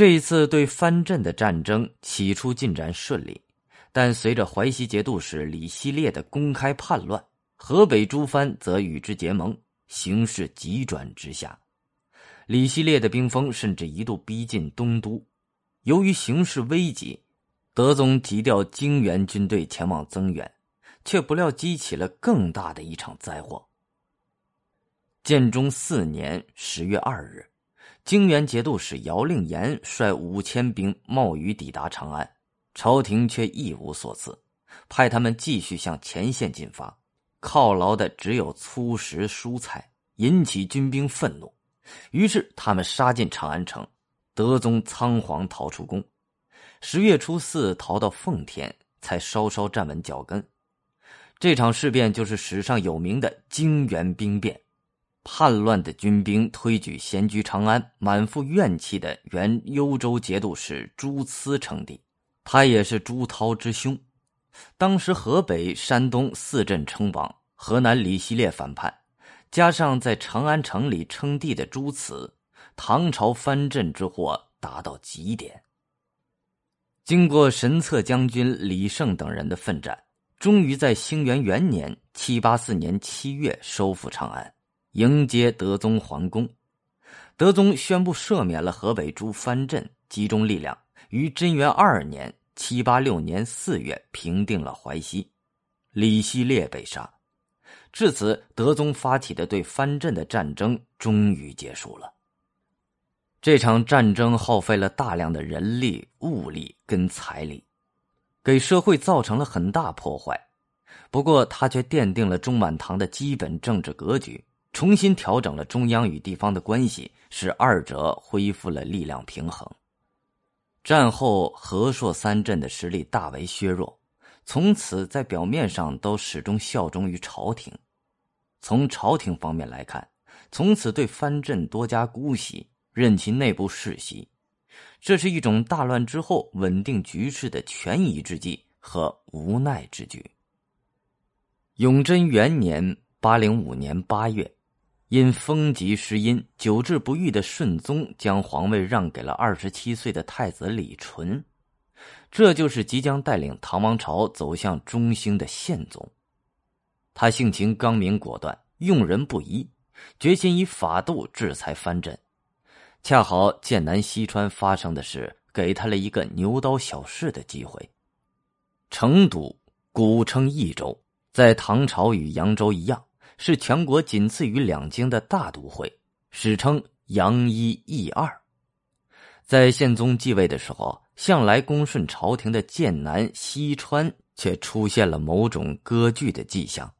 这一次对藩镇的战争起初进展顺利，但随着淮西节度使李希烈的公开叛乱，河北诸藩则与之结盟，形势急转直下。李希烈的兵锋甚至一度逼近东都，由于形势危急，德宗急调泾原军队前往增援，却不料激起了更大的一场灾祸。建中四年十月二日。泾原节度使姚令言率五千兵冒雨抵达长安，朝廷却一无所赐，派他们继续向前线进发，犒劳的只有粗食蔬菜，引起军兵愤怒。于是他们杀进长安城，德宗仓皇逃出宫，十月初四逃到奉天，才稍稍站稳脚跟。这场事变就是史上有名的泾原兵变。叛乱的军兵推举闲居长安、满腹怨气的原幽州节度使朱慈称帝，他也是朱涛之兄。当时河北、山东四镇称王，河南李希烈反叛，加上在长安城里称帝的朱慈，唐朝藩镇之祸达到极点。经过神策将军李胜等人的奋战，终于在兴元元年（七八四年）七月收复长安。迎接德宗还宫，德宗宣布赦免了河北诸藩镇，集中力量于贞元二年（七八六年）四月平定了淮西，李希烈被杀。至此，德宗发起的对藩镇的战争终于结束了。这场战争耗费了大量的人力、物力跟财力，给社会造成了很大破坏。不过，他却奠定了中满唐的基本政治格局。重新调整了中央与地方的关系，使二者恢复了力量平衡。战后，和硕三镇的实力大为削弱，从此在表面上都始终效忠于朝廷。从朝廷方面来看，从此对藩镇多加姑息，任其内部世袭，这是一种大乱之后稳定局势的权宜之计和无奈之举。永贞元年（八零五年）八月。因风疾失音、久治不愈的顺宗将皇位让给了二十七岁的太子李纯，这就是即将带领唐王朝走向中兴的宪宗。他性情刚明果断，用人不疑，决心以法度制裁藩镇。恰好剑南西川发生的事，给他了一个牛刀小试的机会。成都古称益州，在唐朝与扬州一样。是全国仅次于两京的大都会，史称杨一益二。在宪宗继位的时候，向来恭顺朝廷的剑南、西川却出现了某种割据的迹象。